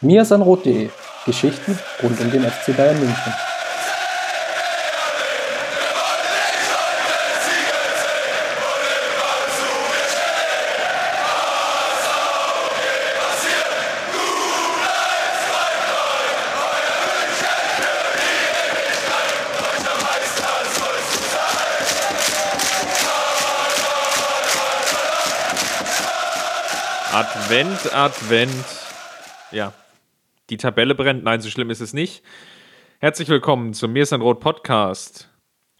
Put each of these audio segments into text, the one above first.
mirsanrot.de Geschichten rund um den FC Bayern München. Advent, Advent. Ja, die Tabelle brennt. Nein, so schlimm ist es nicht. Herzlich willkommen zum Mir ist ein Rot Podcast.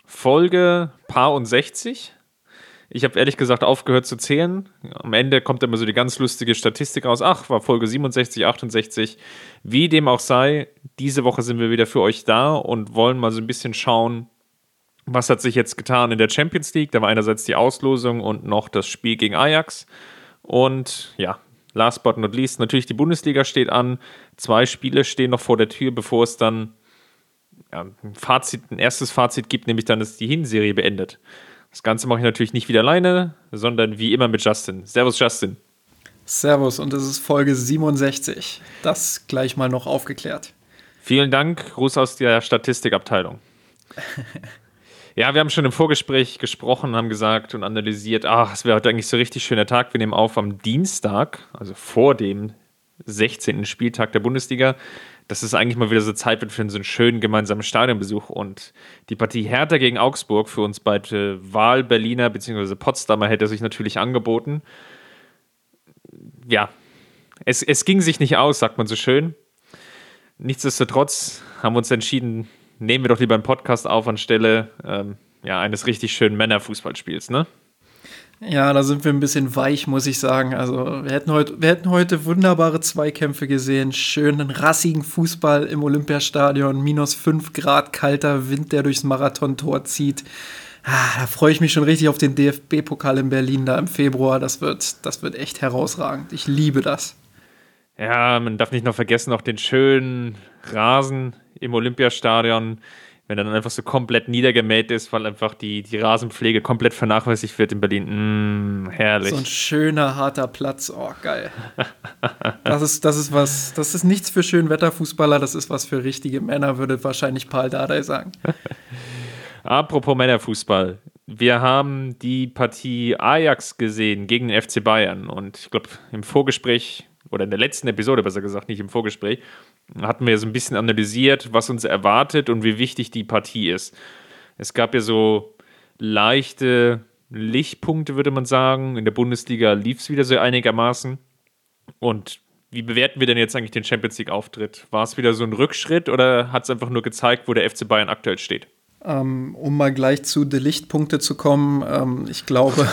Folge Paar und 60. Ich habe ehrlich gesagt aufgehört zu zählen. Am Ende kommt immer so die ganz lustige Statistik raus. Ach, war Folge 67, 68. Wie dem auch sei, diese Woche sind wir wieder für euch da und wollen mal so ein bisschen schauen, was hat sich jetzt getan in der Champions League. Da war einerseits die Auslosung und noch das Spiel gegen Ajax. Und ja, last but not least, natürlich die Bundesliga steht an. Zwei Spiele stehen noch vor der Tür, bevor es dann ja, ein, Fazit, ein erstes Fazit gibt, nämlich dann ist die Hinserie beendet. Das Ganze mache ich natürlich nicht wieder alleine, sondern wie immer mit Justin. Servus, Justin. Servus, und es ist Folge 67. Das gleich mal noch aufgeklärt. Vielen Dank. Gruß aus der Statistikabteilung. Ja, wir haben schon im Vorgespräch gesprochen, haben gesagt und analysiert, ach, es wäre heute eigentlich so richtig schöner Tag. Wir nehmen auf am Dienstag, also vor dem 16. Spieltag der Bundesliga. dass es eigentlich mal wieder so Zeit wird für so einen schönen gemeinsamen Stadionbesuch. Und die Partie Hertha gegen Augsburg für uns beide Wahl-Berliner bzw. Potsdamer hätte sich natürlich angeboten. Ja, es, es ging sich nicht aus, sagt man so schön. Nichtsdestotrotz haben wir uns entschieden, nehmen wir doch lieber einen Podcast auf anstelle ähm, ja, eines richtig schönen Männerfußballspiels, ne? Ja, da sind wir ein bisschen weich, muss ich sagen. Also, wir hätten heute, wir hätten heute wunderbare Zweikämpfe gesehen. Schönen, rassigen Fußball im Olympiastadion. Minus 5 Grad kalter Wind, der durchs Marathontor zieht. Ah, da freue ich mich schon richtig auf den DFB-Pokal in Berlin da im Februar. Das wird, das wird echt herausragend. Ich liebe das. Ja, man darf nicht noch vergessen, auch den schönen Rasen im Olympiastadion, wenn er dann einfach so komplett niedergemäht ist, weil einfach die, die Rasenpflege komplett vernachlässigt wird in Berlin. Mm, herrlich. So ein schöner, harter Platz. Oh, geil. das, ist, das ist was, das ist nichts für Schönwetterfußballer, das ist was für richtige Männer, würde wahrscheinlich Paul Dardai sagen. Apropos Männerfußball. Wir haben die Partie Ajax gesehen gegen den FC Bayern und ich glaube, im Vorgespräch oder in der letzten Episode besser gesagt, nicht im Vorgespräch, hatten wir so ein bisschen analysiert, was uns erwartet und wie wichtig die Partie ist. Es gab ja so leichte Lichtpunkte, würde man sagen. In der Bundesliga lief es wieder so einigermaßen. Und wie bewerten wir denn jetzt eigentlich den Champions League-Auftritt? War es wieder so ein Rückschritt oder hat es einfach nur gezeigt, wo der FC Bayern aktuell steht? Ähm, um mal gleich zu den Lichtpunkte zu kommen, ähm, ich glaube,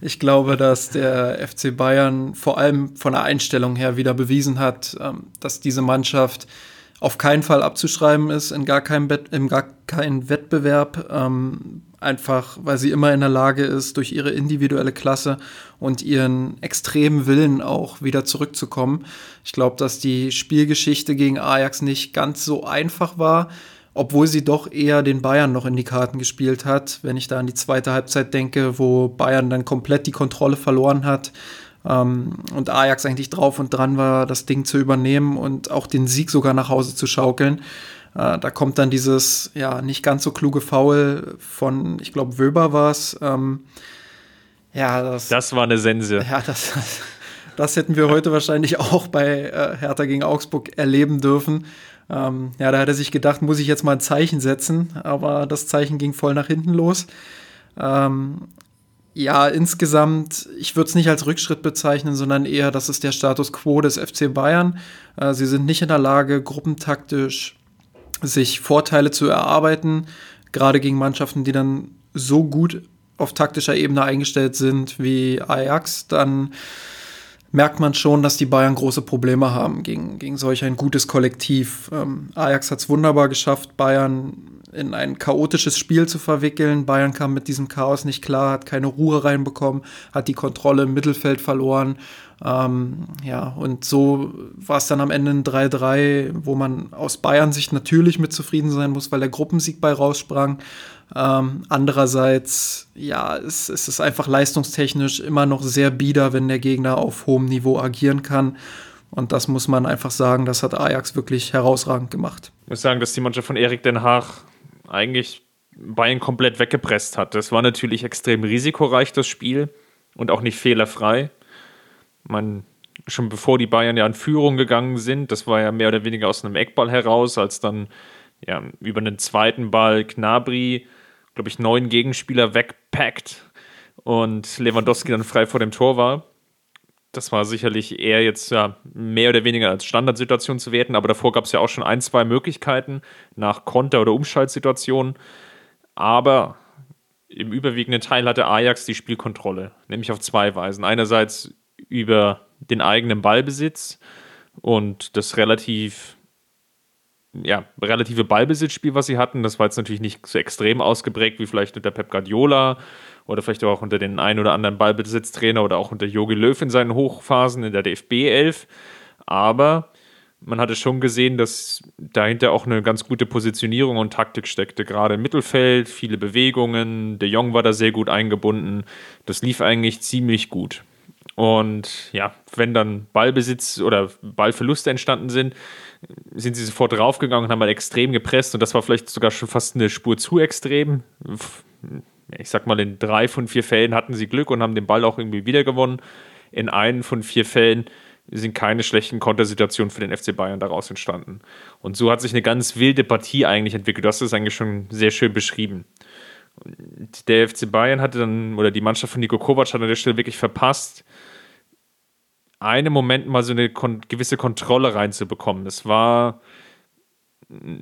ich glaube, dass der FC Bayern vor allem von der Einstellung her wieder bewiesen hat, ähm, dass diese Mannschaft auf keinen Fall abzuschreiben ist, in gar keinem, Bet in gar keinen Wettbewerb, ähm, einfach weil sie immer in der Lage ist, durch ihre individuelle Klasse und ihren extremen Willen auch wieder zurückzukommen. Ich glaube, dass die Spielgeschichte gegen Ajax nicht ganz so einfach war obwohl sie doch eher den Bayern noch in die Karten gespielt hat. Wenn ich da an die zweite Halbzeit denke, wo Bayern dann komplett die Kontrolle verloren hat ähm, und Ajax eigentlich drauf und dran war, das Ding zu übernehmen und auch den Sieg sogar nach Hause zu schaukeln. Äh, da kommt dann dieses ja nicht ganz so kluge Foul von, ich glaube, Wöber war es. Ähm, ja, das, das war eine Sense. Ja, das, das hätten wir heute wahrscheinlich auch bei äh, Hertha gegen Augsburg erleben dürfen. Ähm, ja, da hat er sich gedacht, muss ich jetzt mal ein Zeichen setzen, aber das Zeichen ging voll nach hinten los. Ähm, ja, insgesamt, ich würde es nicht als Rückschritt bezeichnen, sondern eher, das ist der Status quo des FC Bayern. Äh, sie sind nicht in der Lage, gruppentaktisch sich Vorteile zu erarbeiten, gerade gegen Mannschaften, die dann so gut auf taktischer Ebene eingestellt sind wie Ajax, dann merkt man schon, dass die Bayern große Probleme haben gegen, gegen solch ein gutes Kollektiv. Ähm, Ajax hat es wunderbar geschafft, Bayern in ein chaotisches Spiel zu verwickeln. Bayern kam mit diesem Chaos nicht klar, hat keine Ruhe reinbekommen, hat die Kontrolle im Mittelfeld verloren. Ähm, ja, und so war es dann am Ende ein 3-3, wo man aus Bayern Sicht natürlich mit zufrieden sein muss, weil der Gruppensieg bei raussprang. Ähm, andererseits, ja, es, es ist einfach leistungstechnisch immer noch sehr bieder, wenn der Gegner auf hohem Niveau agieren kann. Und das muss man einfach sagen, das hat Ajax wirklich herausragend gemacht. Ich muss sagen, dass die Mannschaft von Erik Den Haag eigentlich Bayern komplett weggepresst hat. Das war natürlich extrem risikoreich, das Spiel, und auch nicht fehlerfrei. Man, schon bevor die Bayern ja in Führung gegangen sind, das war ja mehr oder weniger aus einem Eckball heraus, als dann ja, über einen zweiten Ball Knabri, glaube ich, neun Gegenspieler wegpackt und Lewandowski dann frei vor dem Tor war das war sicherlich eher jetzt ja, mehr oder weniger als Standardsituation zu werten, aber davor gab es ja auch schon ein, zwei Möglichkeiten nach Konter- oder Umschaltsituationen. Aber im überwiegenden Teil hatte Ajax die Spielkontrolle, nämlich auf zwei Weisen. Einerseits über den eigenen Ballbesitz und das relativ ja, relative Ballbesitzspiel, was sie hatten. Das war jetzt natürlich nicht so extrem ausgeprägt wie vielleicht unter Pep Guardiola oder vielleicht auch unter den ein oder anderen Ballbesitztrainer oder auch unter Jogi Löw in seinen Hochphasen in der DFB 11. Aber man hatte schon gesehen, dass dahinter auch eine ganz gute Positionierung und Taktik steckte. Gerade im Mittelfeld, viele Bewegungen. De Jong war da sehr gut eingebunden. Das lief eigentlich ziemlich gut. Und ja, wenn dann Ballbesitz oder Ballverluste entstanden sind, sind sie sofort draufgegangen und haben mal extrem gepresst. Und das war vielleicht sogar schon fast eine Spur zu extrem ich sag mal, in drei von vier Fällen hatten sie Glück und haben den Ball auch irgendwie wieder gewonnen. In einem von vier Fällen sind keine schlechten Kontersituationen für den FC Bayern daraus entstanden. Und so hat sich eine ganz wilde Partie eigentlich entwickelt. Du hast es eigentlich schon sehr schön beschrieben. Der FC Bayern hatte dann, oder die Mannschaft von Nico Kovac hat an der Stelle wirklich verpasst, einen Moment mal so eine gewisse Kontrolle reinzubekommen. Es war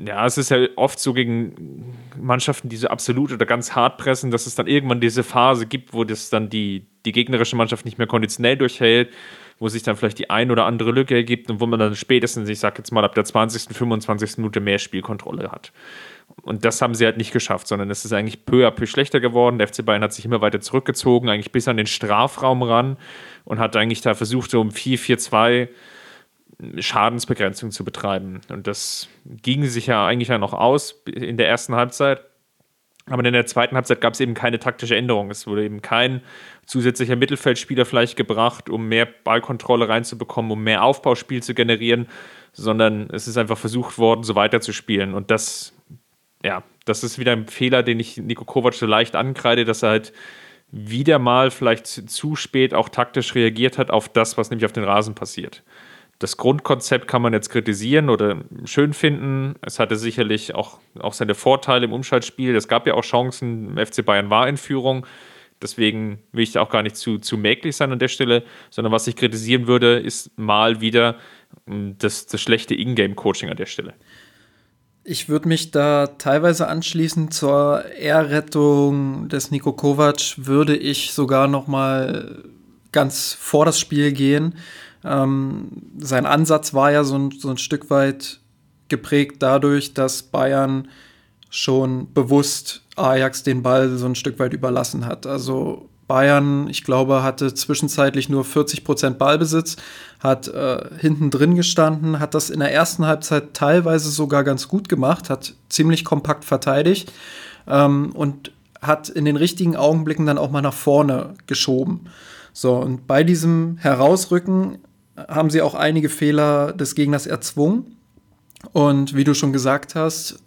ja, es ist ja oft so gegen Mannschaften, die so absolut oder ganz hart pressen, dass es dann irgendwann diese Phase gibt, wo das dann die, die gegnerische Mannschaft nicht mehr konditionell durchhält, wo sich dann vielleicht die ein oder andere Lücke ergibt und wo man dann spätestens, ich sag jetzt mal, ab der 20., 25. Minute mehr Spielkontrolle hat. Und das haben sie halt nicht geschafft, sondern es ist eigentlich peu à peu schlechter geworden. Der FC Bayern hat sich immer weiter zurückgezogen, eigentlich bis an den Strafraum ran und hat eigentlich da versucht, um 4-4-2 Schadensbegrenzung zu betreiben. Und das ging sich ja eigentlich ja noch aus in der ersten Halbzeit. Aber in der zweiten Halbzeit gab es eben keine taktische Änderung. Es wurde eben kein zusätzlicher Mittelfeldspieler vielleicht gebracht, um mehr Ballkontrolle reinzubekommen, um mehr Aufbauspiel zu generieren, sondern es ist einfach versucht worden, so weiterzuspielen. Und das, ja, das ist wieder ein Fehler, den ich Nico Kovac so leicht ankreide, dass er halt wieder mal vielleicht zu spät auch taktisch reagiert hat auf das, was nämlich auf den Rasen passiert das Grundkonzept kann man jetzt kritisieren oder schön finden. Es hatte sicherlich auch, auch seine Vorteile im Umschaltspiel. Es gab ja auch Chancen. FC Bayern war in Führung. Deswegen will ich da auch gar nicht zu, zu mäglich sein an der Stelle, sondern was ich kritisieren würde, ist mal wieder hm, das, das schlechte Ingame-Coaching an der Stelle. Ich würde mich da teilweise anschließen zur Ehrrettung des Niko Kovac, würde ich sogar noch mal ganz vor das Spiel gehen ähm, sein Ansatz war ja so ein, so ein Stück weit geprägt dadurch, dass Bayern schon bewusst Ajax den Ball so ein Stück weit überlassen hat. Also Bayern, ich glaube, hatte zwischenzeitlich nur 40 Prozent Ballbesitz, hat äh, hinten drin gestanden, hat das in der ersten Halbzeit teilweise sogar ganz gut gemacht, hat ziemlich kompakt verteidigt ähm, und hat in den richtigen Augenblicken dann auch mal nach vorne geschoben. So, und bei diesem Herausrücken haben sie auch einige Fehler des Gegners erzwungen. Und wie du schon gesagt hast,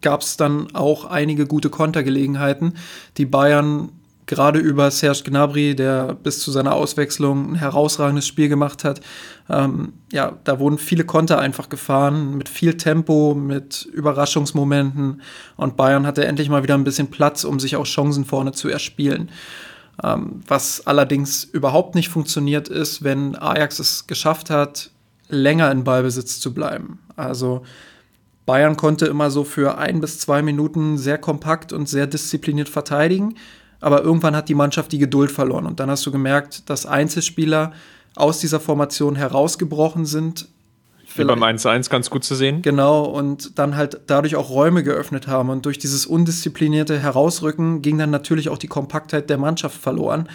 gab es dann auch einige gute Kontergelegenheiten, die Bayern gerade über Serge Gnabry, der bis zu seiner Auswechslung ein herausragendes Spiel gemacht hat. Ähm, ja, da wurden viele Konter einfach gefahren, mit viel Tempo, mit Überraschungsmomenten. Und Bayern hatte endlich mal wieder ein bisschen Platz, um sich auch Chancen vorne zu erspielen. Ähm, was allerdings überhaupt nicht funktioniert ist, wenn Ajax es geschafft hat, länger in Ballbesitz zu bleiben. Also Bayern konnte immer so für ein bis zwei Minuten sehr kompakt und sehr diszipliniert verteidigen, aber irgendwann hat die Mannschaft die Geduld verloren und dann hast du gemerkt, dass Einzelspieler aus dieser Formation herausgebrochen sind, wie beim 1-1 ganz gut zu sehen. Genau, und dann halt dadurch auch Räume geöffnet haben. Und durch dieses undisziplinierte Herausrücken ging dann natürlich auch die Kompaktheit der Mannschaft verloren.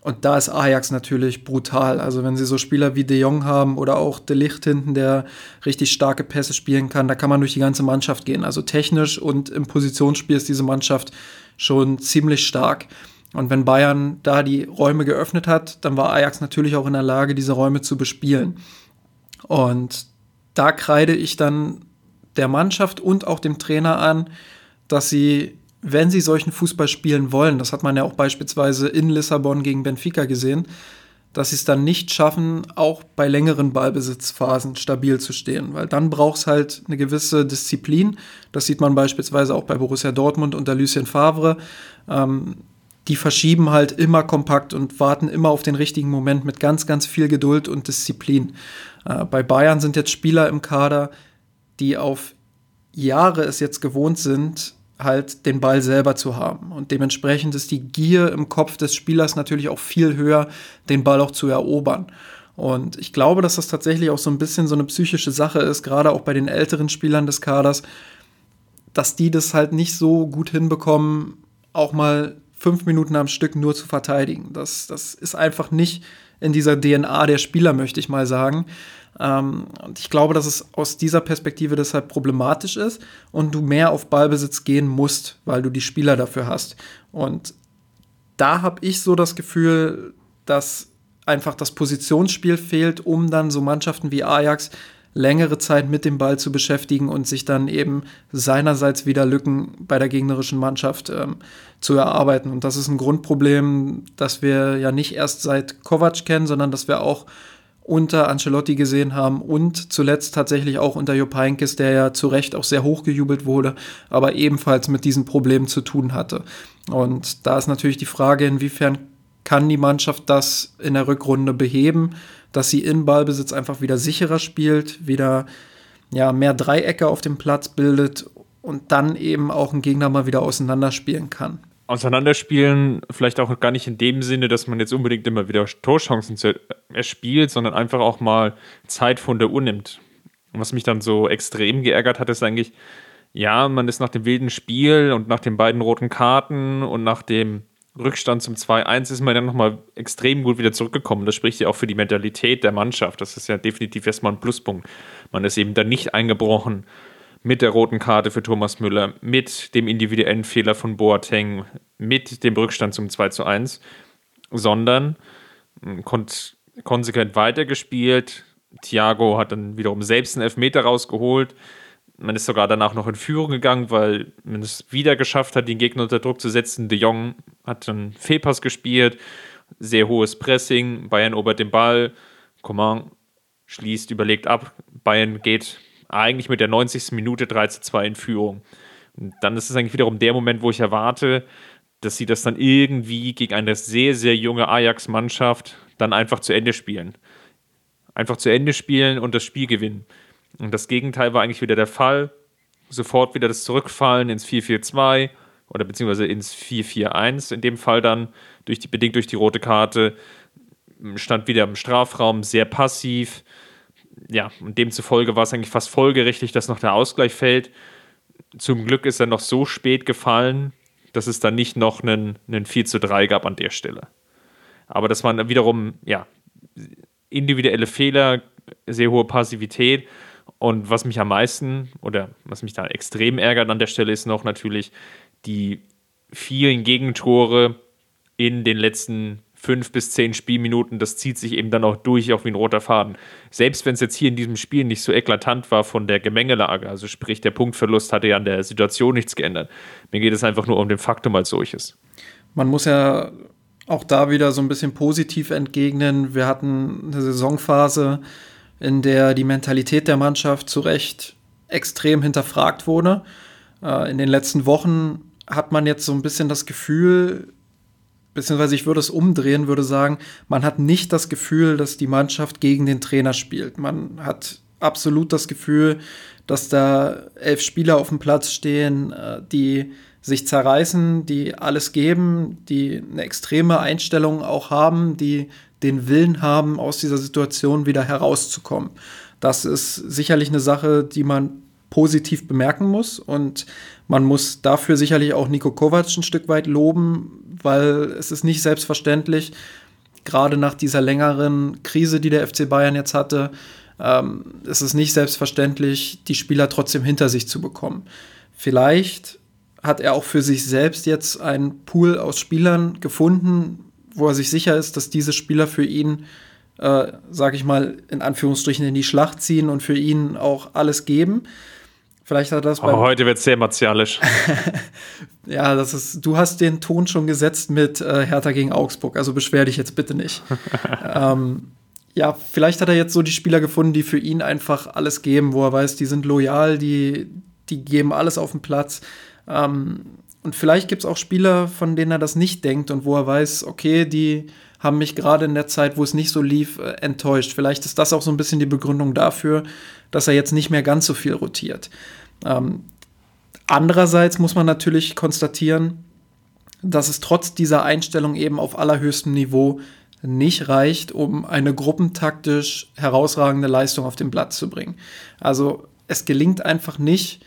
Und da ist Ajax natürlich brutal. Also wenn sie so Spieler wie De Jong haben oder auch De Licht hinten, der richtig starke Pässe spielen kann, da kann man durch die ganze Mannschaft gehen. Also technisch und im Positionsspiel ist diese Mannschaft schon ziemlich stark. Und wenn Bayern da die Räume geöffnet hat, dann war Ajax natürlich auch in der Lage, diese Räume zu bespielen. Und da kreide ich dann der Mannschaft und auch dem Trainer an, dass sie, wenn sie solchen Fußball spielen wollen, das hat man ja auch beispielsweise in Lissabon gegen Benfica gesehen, dass sie es dann nicht schaffen, auch bei längeren Ballbesitzphasen stabil zu stehen. Weil dann braucht es halt eine gewisse Disziplin. Das sieht man beispielsweise auch bei Borussia Dortmund unter Lucien Favre. Ähm, die verschieben halt immer kompakt und warten immer auf den richtigen Moment mit ganz, ganz viel Geduld und Disziplin. Äh, bei Bayern sind jetzt Spieler im Kader, die auf Jahre es jetzt gewohnt sind, halt den Ball selber zu haben. Und dementsprechend ist die Gier im Kopf des Spielers natürlich auch viel höher, den Ball auch zu erobern. Und ich glaube, dass das tatsächlich auch so ein bisschen so eine psychische Sache ist, gerade auch bei den älteren Spielern des Kaders, dass die das halt nicht so gut hinbekommen, auch mal fünf Minuten am Stück nur zu verteidigen. Das, das ist einfach nicht in dieser DNA der Spieler, möchte ich mal sagen. Ähm, und ich glaube, dass es aus dieser Perspektive deshalb problematisch ist und du mehr auf Ballbesitz gehen musst, weil du die Spieler dafür hast. Und da habe ich so das Gefühl, dass einfach das Positionsspiel fehlt, um dann so Mannschaften wie Ajax längere Zeit mit dem Ball zu beschäftigen und sich dann eben seinerseits wieder Lücken bei der gegnerischen Mannschaft ähm, zu erarbeiten. Und das ist ein Grundproblem, das wir ja nicht erst seit Kovac kennen, sondern das wir auch unter Ancelotti gesehen haben und zuletzt tatsächlich auch unter Jupp Heynckes, der ja zu Recht auch sehr hochgejubelt wurde, aber ebenfalls mit diesen Problemen zu tun hatte. Und da ist natürlich die Frage, inwiefern kann die Mannschaft das in der Rückrunde beheben, dass sie in Ballbesitz einfach wieder sicherer spielt, wieder ja, mehr Dreiecke auf dem Platz bildet und dann eben auch einen Gegner mal wieder auseinanderspielen kann auseinanderspielen, vielleicht auch gar nicht in dem Sinne, dass man jetzt unbedingt immer wieder Torchancen erspielt, sondern einfach auch mal Zeit von der Uhr nimmt. Und was mich dann so extrem geärgert hat, ist eigentlich, ja, man ist nach dem wilden Spiel und nach den beiden roten Karten und nach dem Rückstand zum 2-1 ist man dann nochmal extrem gut wieder zurückgekommen. Das spricht ja auch für die Mentalität der Mannschaft. Das ist ja definitiv erstmal ein Pluspunkt. Man ist eben dann nicht eingebrochen mit der roten Karte für Thomas Müller, mit dem individuellen Fehler von Boateng, mit dem Rückstand zum 2 zu 1, sondern hm, kon konsequent weitergespielt. Thiago hat dann wiederum selbst einen Elfmeter rausgeholt. Man ist sogar danach noch in Führung gegangen, weil man es wieder geschafft hat, den Gegner unter Druck zu setzen. De Jong hat dann Fehlpass gespielt, sehr hohes Pressing, Bayern erobert den Ball, Coman schließt, überlegt ab, Bayern geht eigentlich mit der 90. Minute 3 zu 2 in Führung. Und dann ist es eigentlich wiederum der Moment, wo ich erwarte, dass sie das dann irgendwie gegen eine sehr, sehr junge Ajax-Mannschaft dann einfach zu Ende spielen. Einfach zu Ende spielen und das Spiel gewinnen. Und das Gegenteil war eigentlich wieder der Fall. Sofort wieder das Zurückfallen ins 4-4-2 oder beziehungsweise ins 4-4-1. In dem Fall dann durch die, bedingt durch die rote Karte stand wieder im Strafraum sehr passiv, ja, und demzufolge war es eigentlich fast folgerichtig, dass noch der Ausgleich fällt. Zum Glück ist er noch so spät gefallen, dass es dann nicht noch einen, einen 4 zu 3 gab an der Stelle. Aber das waren wiederum, ja, individuelle Fehler, sehr hohe Passivität. Und was mich am meisten oder was mich da extrem ärgert an der Stelle ist noch natürlich die vielen Gegentore in den letzten fünf bis zehn Spielminuten, das zieht sich eben dann auch durch, auch wie ein roter Faden. Selbst wenn es jetzt hier in diesem Spiel nicht so eklatant war von der Gemengelage, also sprich der Punktverlust hatte ja an der Situation nichts geändert. Mir geht es einfach nur um den Faktum als solches. Man muss ja auch da wieder so ein bisschen positiv entgegnen. Wir hatten eine Saisonphase, in der die Mentalität der Mannschaft zu Recht extrem hinterfragt wurde. Äh, in den letzten Wochen hat man jetzt so ein bisschen das Gefühl, beziehungsweise ich würde es umdrehen, würde sagen, man hat nicht das Gefühl, dass die Mannschaft gegen den Trainer spielt. Man hat absolut das Gefühl, dass da elf Spieler auf dem Platz stehen, äh, die sich zerreißen, die alles geben, die eine extreme Einstellung auch haben, die den Willen haben, aus dieser Situation wieder herauszukommen. Das ist sicherlich eine Sache, die man positiv bemerken muss und man muss dafür sicherlich auch Nico Kovac ein Stück weit loben, weil es ist nicht selbstverständlich, gerade nach dieser längeren Krise, die der FC Bayern jetzt hatte, ähm, ist es nicht selbstverständlich, die Spieler trotzdem hinter sich zu bekommen. Vielleicht hat er auch für sich selbst jetzt einen Pool aus Spielern gefunden, wo er sich sicher ist, dass diese Spieler für ihn äh, sag ich mal, in Anführungsstrichen in die Schlacht ziehen und für ihn auch alles geben. Vielleicht hat das oh, heute wird sehr martialisch. ja, das ist, du hast den Ton schon gesetzt mit äh, Hertha gegen Augsburg, also beschwer dich jetzt bitte nicht. ähm, ja, vielleicht hat er jetzt so die Spieler gefunden, die für ihn einfach alles geben, wo er weiß, die sind loyal, die, die geben alles auf den Platz. Ähm, und vielleicht gibt es auch Spieler, von denen er das nicht denkt und wo er weiß, okay, die haben mich gerade in der Zeit, wo es nicht so lief, äh, enttäuscht. Vielleicht ist das auch so ein bisschen die Begründung dafür, dass er jetzt nicht mehr ganz so viel rotiert. Ähm, andererseits muss man natürlich konstatieren, dass es trotz dieser Einstellung eben auf allerhöchstem Niveau nicht reicht, um eine gruppentaktisch herausragende Leistung auf den Platz zu bringen. Also es gelingt einfach nicht,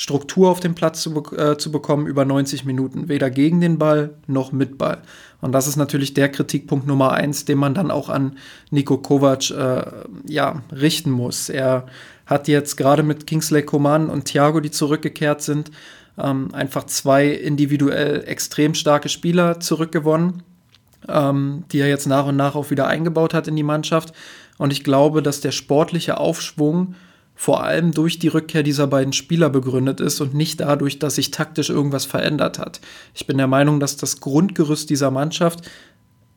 Struktur auf den Platz zu, äh, zu bekommen über 90 Minuten, weder gegen den Ball noch mit Ball. Und das ist natürlich der Kritikpunkt Nummer eins, den man dann auch an Nico Kovac äh, ja, richten muss. Er hat jetzt gerade mit Kingsley Coman und Thiago, die zurückgekehrt sind, ähm, einfach zwei individuell extrem starke Spieler zurückgewonnen, ähm, die er jetzt nach und nach auch wieder eingebaut hat in die Mannschaft. Und ich glaube, dass der sportliche Aufschwung vor allem durch die Rückkehr dieser beiden Spieler begründet ist und nicht dadurch, dass sich taktisch irgendwas verändert hat. Ich bin der Meinung, dass das Grundgerüst dieser Mannschaft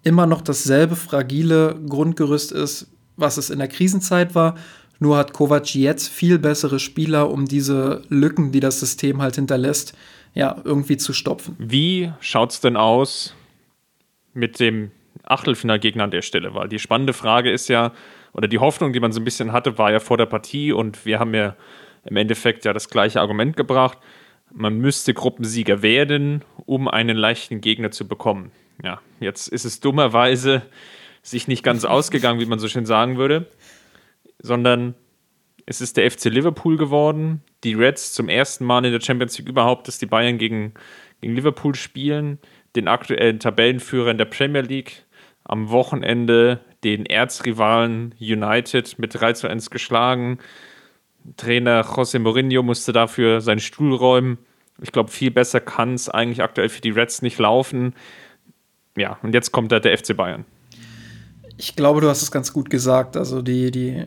immer noch dasselbe fragile Grundgerüst ist, was es in der Krisenzeit war. Nur hat Kovac jetzt viel bessere Spieler, um diese Lücken, die das System halt hinterlässt, ja, irgendwie zu stopfen. Wie schaut es denn aus mit dem Achtelfinalgegner an der Stelle? Weil die spannende Frage ist ja, oder die Hoffnung, die man so ein bisschen hatte, war ja vor der Partie und wir haben ja im Endeffekt ja das gleiche Argument gebracht. Man müsste Gruppensieger werden, um einen leichten Gegner zu bekommen. Ja, jetzt ist es dummerweise sich nicht ganz ausgegangen, wie man so schön sagen würde, sondern es ist der FC Liverpool geworden. Die Reds zum ersten Mal in der Champions League überhaupt, dass die Bayern gegen, gegen Liverpool spielen, den aktuellen Tabellenführer in der Premier League am Wochenende den Erzrivalen United mit 3 zu 1 geschlagen. Trainer José Mourinho musste dafür seinen Stuhl räumen. Ich glaube, viel besser kann es eigentlich aktuell für die Reds nicht laufen. Ja, und jetzt kommt da der FC Bayern. Ich glaube, du hast es ganz gut gesagt. Also die, die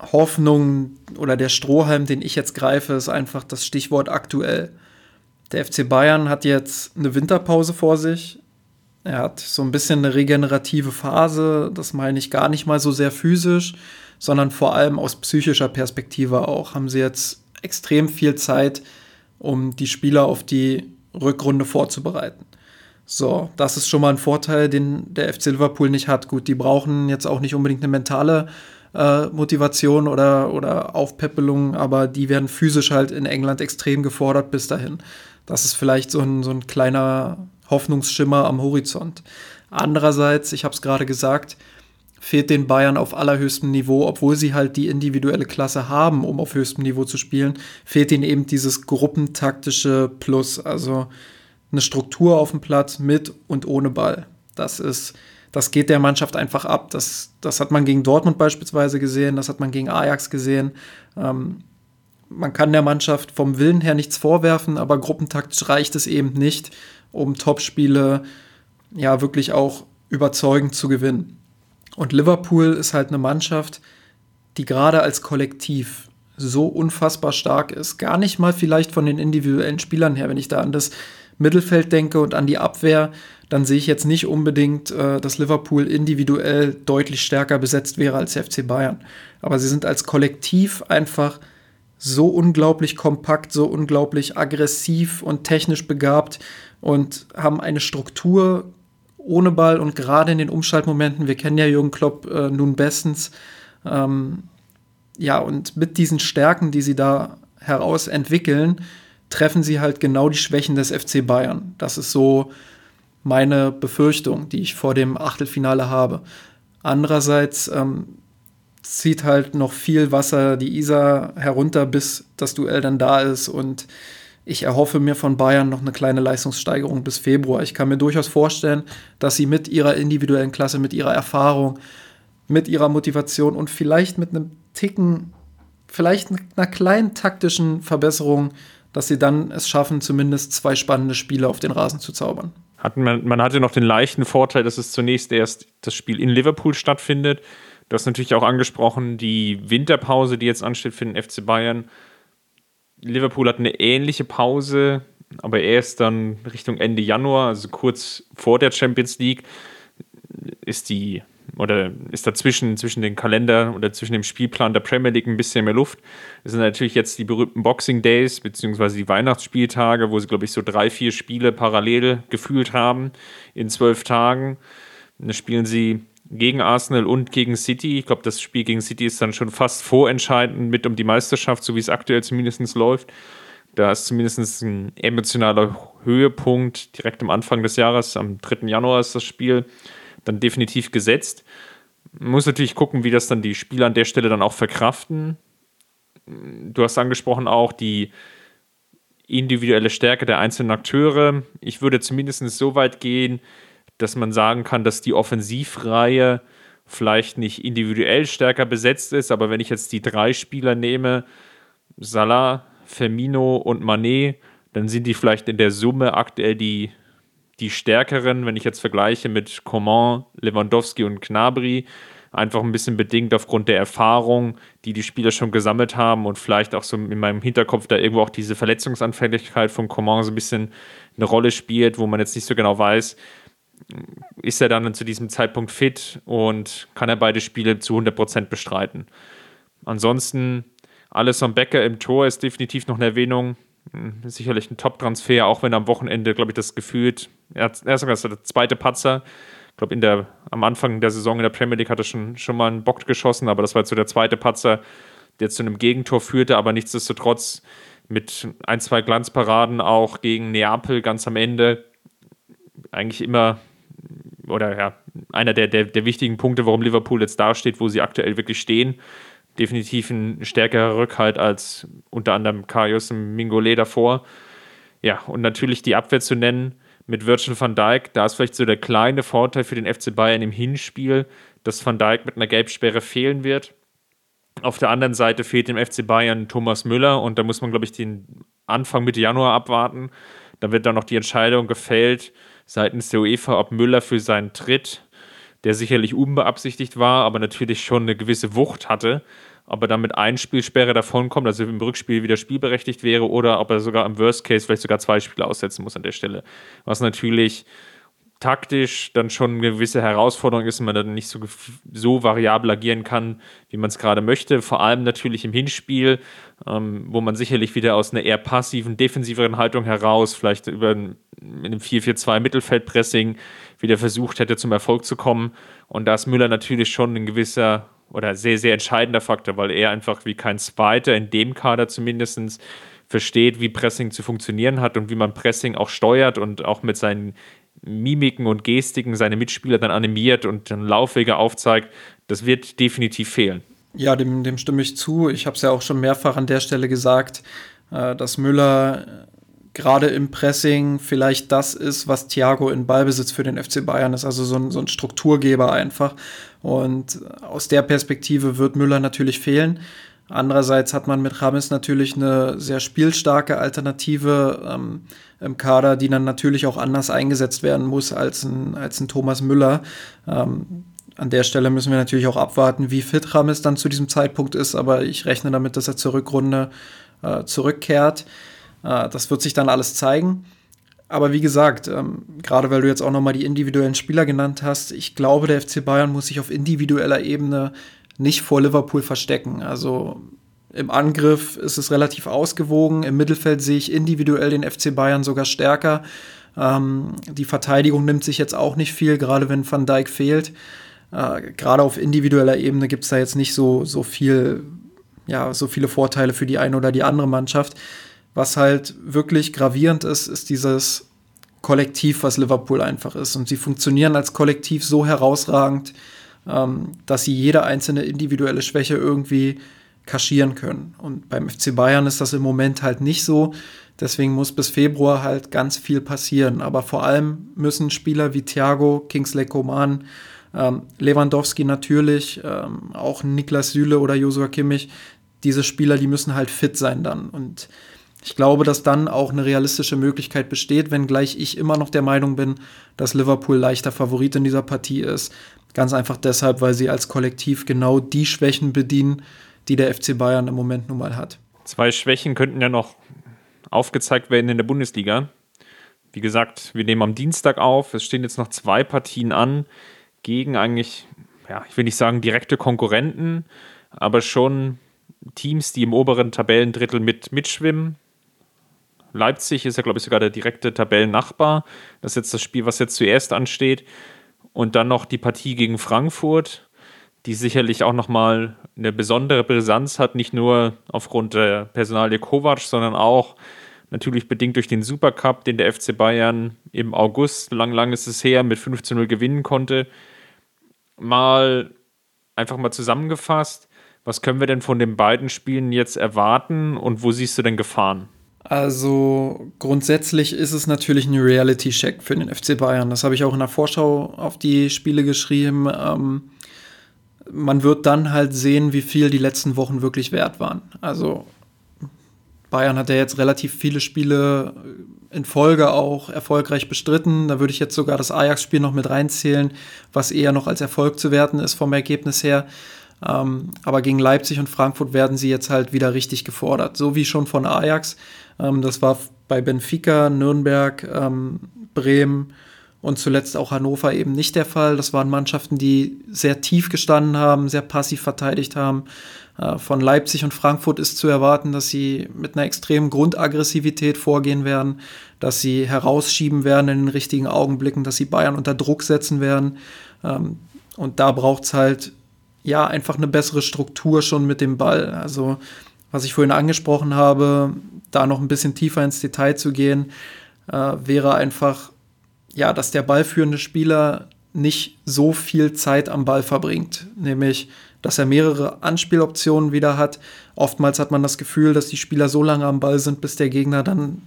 Hoffnung oder der Strohhalm, den ich jetzt greife, ist einfach das Stichwort aktuell. Der FC Bayern hat jetzt eine Winterpause vor sich. Er hat so ein bisschen eine regenerative Phase, das meine ich gar nicht mal so sehr physisch, sondern vor allem aus psychischer Perspektive auch. Haben sie jetzt extrem viel Zeit, um die Spieler auf die Rückrunde vorzubereiten. So, das ist schon mal ein Vorteil, den der FC Liverpool nicht hat. Gut, die brauchen jetzt auch nicht unbedingt eine mentale äh, Motivation oder, oder Aufpäppelung, aber die werden physisch halt in England extrem gefordert bis dahin. Das ist vielleicht so ein, so ein kleiner Hoffnungsschimmer am Horizont. Andererseits, ich habe es gerade gesagt, fehlt den Bayern auf allerhöchstem Niveau, obwohl sie halt die individuelle Klasse haben, um auf höchstem Niveau zu spielen, fehlt ihnen eben dieses gruppentaktische Plus, also eine Struktur auf dem Platz mit und ohne Ball. Das ist, das geht der Mannschaft einfach ab. Das, das hat man gegen Dortmund beispielsweise gesehen, das hat man gegen Ajax gesehen. Ähm, man kann der Mannschaft vom Willen her nichts vorwerfen, aber gruppentaktisch reicht es eben nicht, um Topspiele ja wirklich auch überzeugend zu gewinnen. Und Liverpool ist halt eine Mannschaft, die gerade als Kollektiv so unfassbar stark ist. Gar nicht mal vielleicht von den individuellen Spielern her. Wenn ich da an das Mittelfeld denke und an die Abwehr, dann sehe ich jetzt nicht unbedingt, äh, dass Liverpool individuell deutlich stärker besetzt wäre als der FC Bayern. Aber sie sind als Kollektiv einfach so unglaublich kompakt, so unglaublich aggressiv und technisch begabt und haben eine Struktur ohne Ball und gerade in den Umschaltmomenten, wir kennen ja Jürgen Klopp äh, nun bestens, ähm, ja, und mit diesen Stärken, die sie da heraus entwickeln, treffen sie halt genau die Schwächen des FC Bayern. Das ist so meine Befürchtung, die ich vor dem Achtelfinale habe. Andererseits ähm, zieht halt noch viel Wasser die Isar herunter, bis das Duell dann da ist. Und ich erhoffe mir von Bayern noch eine kleine Leistungssteigerung bis Februar. Ich kann mir durchaus vorstellen, dass sie mit ihrer individuellen Klasse, mit ihrer Erfahrung, mit ihrer Motivation und vielleicht mit einem Ticken, vielleicht einer kleinen taktischen Verbesserung, dass sie dann es schaffen, zumindest zwei spannende Spiele auf den Rasen zu zaubern. Hat man, man hatte noch den leichten Vorteil, dass es zunächst erst das Spiel in Liverpool stattfindet. Du hast natürlich auch angesprochen, die Winterpause, die jetzt ansteht für den FC Bayern. Liverpool hat eine ähnliche Pause, aber erst dann Richtung Ende Januar, also kurz vor der Champions League, ist die oder ist dazwischen zwischen den Kalender oder zwischen dem Spielplan der Premier League ein bisschen mehr Luft. Es sind natürlich jetzt die berühmten Boxing Days beziehungsweise die Weihnachtsspieltage, wo sie, glaube ich, so drei, vier Spiele parallel gefühlt haben in zwölf Tagen. Da spielen sie gegen Arsenal und gegen City. Ich glaube, das Spiel gegen City ist dann schon fast vorentscheidend mit um die Meisterschaft, so wie es aktuell zumindest läuft. Da ist zumindest ein emotionaler Höhepunkt direkt am Anfang des Jahres. Am 3. Januar ist das Spiel dann definitiv gesetzt. Man muss natürlich gucken, wie das dann die Spieler an der Stelle dann auch verkraften. Du hast angesprochen auch die individuelle Stärke der einzelnen Akteure. Ich würde zumindest so weit gehen, dass man sagen kann, dass die Offensivreihe vielleicht nicht individuell stärker besetzt ist, aber wenn ich jetzt die drei Spieler nehme, Salah, Firmino und Manet, dann sind die vielleicht in der Summe aktuell die die stärkeren, wenn ich jetzt vergleiche mit Coman, Lewandowski und Gnabry, einfach ein bisschen bedingt aufgrund der Erfahrung, die die Spieler schon gesammelt haben und vielleicht auch so in meinem Hinterkopf da irgendwo auch diese Verletzungsanfälligkeit von Coman so ein bisschen eine Rolle spielt, wo man jetzt nicht so genau weiß, ist er dann zu diesem Zeitpunkt fit und kann er beide Spiele zu 100% bestreiten. Ansonsten, Alisson Becker im Tor ist definitiv noch eine Erwähnung. Hm, sicherlich ein Top-Transfer, auch wenn am Wochenende, glaube ich, das gefühlt, er, ist sogar der zweite Patzer. Ich glaube, in der, am Anfang der Saison in der Premier League hat er schon, schon mal einen Bock geschossen, aber das war jetzt so der zweite Patzer, der zu einem Gegentor führte, aber nichtsdestotrotz mit ein, zwei Glanzparaden auch gegen Neapel ganz am Ende. Eigentlich immer, oder ja, einer der, der, der wichtigen Punkte, warum Liverpool jetzt dasteht, wo sie aktuell wirklich stehen definitiv ein stärkerer Rückhalt als unter anderem Karius und Mingole davor. Ja, und natürlich die Abwehr zu nennen mit Virgil van Dijk, da ist vielleicht so der kleine Vorteil für den FC Bayern im Hinspiel, dass van Dijk mit einer Gelbsperre fehlen wird. Auf der anderen Seite fehlt dem FC Bayern Thomas Müller und da muss man, glaube ich, den Anfang Mitte Januar abwarten. Da wird dann noch die Entscheidung gefällt seitens der UEFA, ob Müller für seinen Tritt der sicherlich unbeabsichtigt war, aber natürlich schon eine gewisse Wucht hatte, ob er dann mit Einspielsperre davonkommt, also im Rückspiel wieder spielberechtigt wäre oder ob er sogar im Worst Case vielleicht sogar zwei Spiele aussetzen muss an der Stelle. Was natürlich taktisch dann schon eine gewisse Herausforderung ist man dann nicht so, so variabel agieren kann, wie man es gerade möchte. Vor allem natürlich im Hinspiel, ähm, wo man sicherlich wieder aus einer eher passiven, defensiveren Haltung heraus, vielleicht über ein, mit einem 4-4-2 Mittelfeldpressing wieder versucht hätte, zum Erfolg zu kommen. Und da ist Müller natürlich schon ein gewisser oder sehr, sehr entscheidender Faktor, weil er einfach wie kein Zweiter in dem Kader zumindest versteht, wie Pressing zu funktionieren hat und wie man Pressing auch steuert und auch mit seinen Mimiken und Gestiken seine Mitspieler dann animiert und dann Laufwege aufzeigt, das wird definitiv fehlen. Ja, dem, dem stimme ich zu. Ich habe es ja auch schon mehrfach an der Stelle gesagt, äh, dass Müller äh, gerade im Pressing vielleicht das ist, was Thiago in Ballbesitz für den FC Bayern ist, also so ein, so ein Strukturgeber einfach. Und aus der Perspektive wird Müller natürlich fehlen. Andererseits hat man mit Rames natürlich eine sehr spielstarke Alternative ähm, im Kader, die dann natürlich auch anders eingesetzt werden muss als ein, als ein Thomas Müller. Ähm, an der Stelle müssen wir natürlich auch abwarten, wie fit Rames dann zu diesem Zeitpunkt ist, aber ich rechne damit, dass er zur Rückrunde äh, zurückkehrt. Äh, das wird sich dann alles zeigen. Aber wie gesagt, ähm, gerade weil du jetzt auch nochmal die individuellen Spieler genannt hast, ich glaube, der FC Bayern muss sich auf individueller Ebene nicht vor Liverpool verstecken. Also im Angriff ist es relativ ausgewogen. Im Mittelfeld sehe ich individuell den FC Bayern sogar stärker. Ähm, die Verteidigung nimmt sich jetzt auch nicht viel, gerade wenn Van Dijk fehlt. Äh, gerade auf individueller Ebene gibt es da jetzt nicht so, so viel, ja, so viele Vorteile für die eine oder die andere Mannschaft. Was halt wirklich gravierend ist, ist dieses Kollektiv, was Liverpool einfach ist. Und sie funktionieren als Kollektiv so herausragend, ähm, dass sie jede einzelne individuelle Schwäche irgendwie kaschieren können. Und beim FC Bayern ist das im Moment halt nicht so. Deswegen muss bis Februar halt ganz viel passieren. Aber vor allem müssen Spieler wie Thiago, Kingsley Coman, ähm, Lewandowski natürlich, ähm, auch Niklas Süle oder Joshua Kimmich, diese Spieler, die müssen halt fit sein dann. Und Ich glaube, dass dann auch eine realistische Möglichkeit besteht, wenngleich ich immer noch der Meinung bin, dass Liverpool leichter Favorit in dieser Partie ist. Ganz einfach deshalb, weil sie als Kollektiv genau die Schwächen bedienen, die der FC Bayern im Moment nun mal hat. Zwei Schwächen könnten ja noch aufgezeigt werden in der Bundesliga. Wie gesagt, wir nehmen am Dienstag auf. Es stehen jetzt noch zwei Partien an gegen eigentlich, ja, ich will nicht sagen direkte Konkurrenten, aber schon Teams, die im oberen Tabellendrittel mit, mitschwimmen. Leipzig ist ja, glaube ich, sogar der direkte Tabellennachbar. Das ist jetzt das Spiel, was jetzt zuerst ansteht. Und dann noch die Partie gegen Frankfurt, die sicherlich auch nochmal eine besondere Brisanz hat, nicht nur aufgrund der Personalie Kovac, sondern auch natürlich bedingt durch den Supercup, den der FC Bayern im August, lang, lang ist es her, mit 15-0 gewinnen konnte. Mal einfach mal zusammengefasst, was können wir denn von den beiden Spielen jetzt erwarten und wo siehst du denn Gefahren? Also grundsätzlich ist es natürlich ein Reality-Check für den FC Bayern. Das habe ich auch in der Vorschau auf die Spiele geschrieben. Ähm, man wird dann halt sehen, wie viel die letzten Wochen wirklich wert waren. Also Bayern hat ja jetzt relativ viele Spiele in Folge auch erfolgreich bestritten. Da würde ich jetzt sogar das Ajax-Spiel noch mit reinzählen, was eher noch als Erfolg zu werten ist vom Ergebnis her. Ähm, aber gegen Leipzig und Frankfurt werden sie jetzt halt wieder richtig gefordert. So wie schon von Ajax. Ähm, das war bei Benfica, Nürnberg, ähm, Bremen und zuletzt auch Hannover eben nicht der Fall. Das waren Mannschaften, die sehr tief gestanden haben, sehr passiv verteidigt haben. Äh, von Leipzig und Frankfurt ist zu erwarten, dass sie mit einer extremen Grundaggressivität vorgehen werden, dass sie herausschieben werden in den richtigen Augenblicken, dass sie Bayern unter Druck setzen werden. Ähm, und da braucht es halt ja, einfach eine bessere Struktur schon mit dem Ball. Also, was ich vorhin angesprochen habe, da noch ein bisschen tiefer ins Detail zu gehen, äh, wäre einfach, ja, dass der ballführende Spieler nicht so viel Zeit am Ball verbringt. Nämlich, dass er mehrere Anspieloptionen wieder hat. Oftmals hat man das Gefühl, dass die Spieler so lange am Ball sind, bis der Gegner dann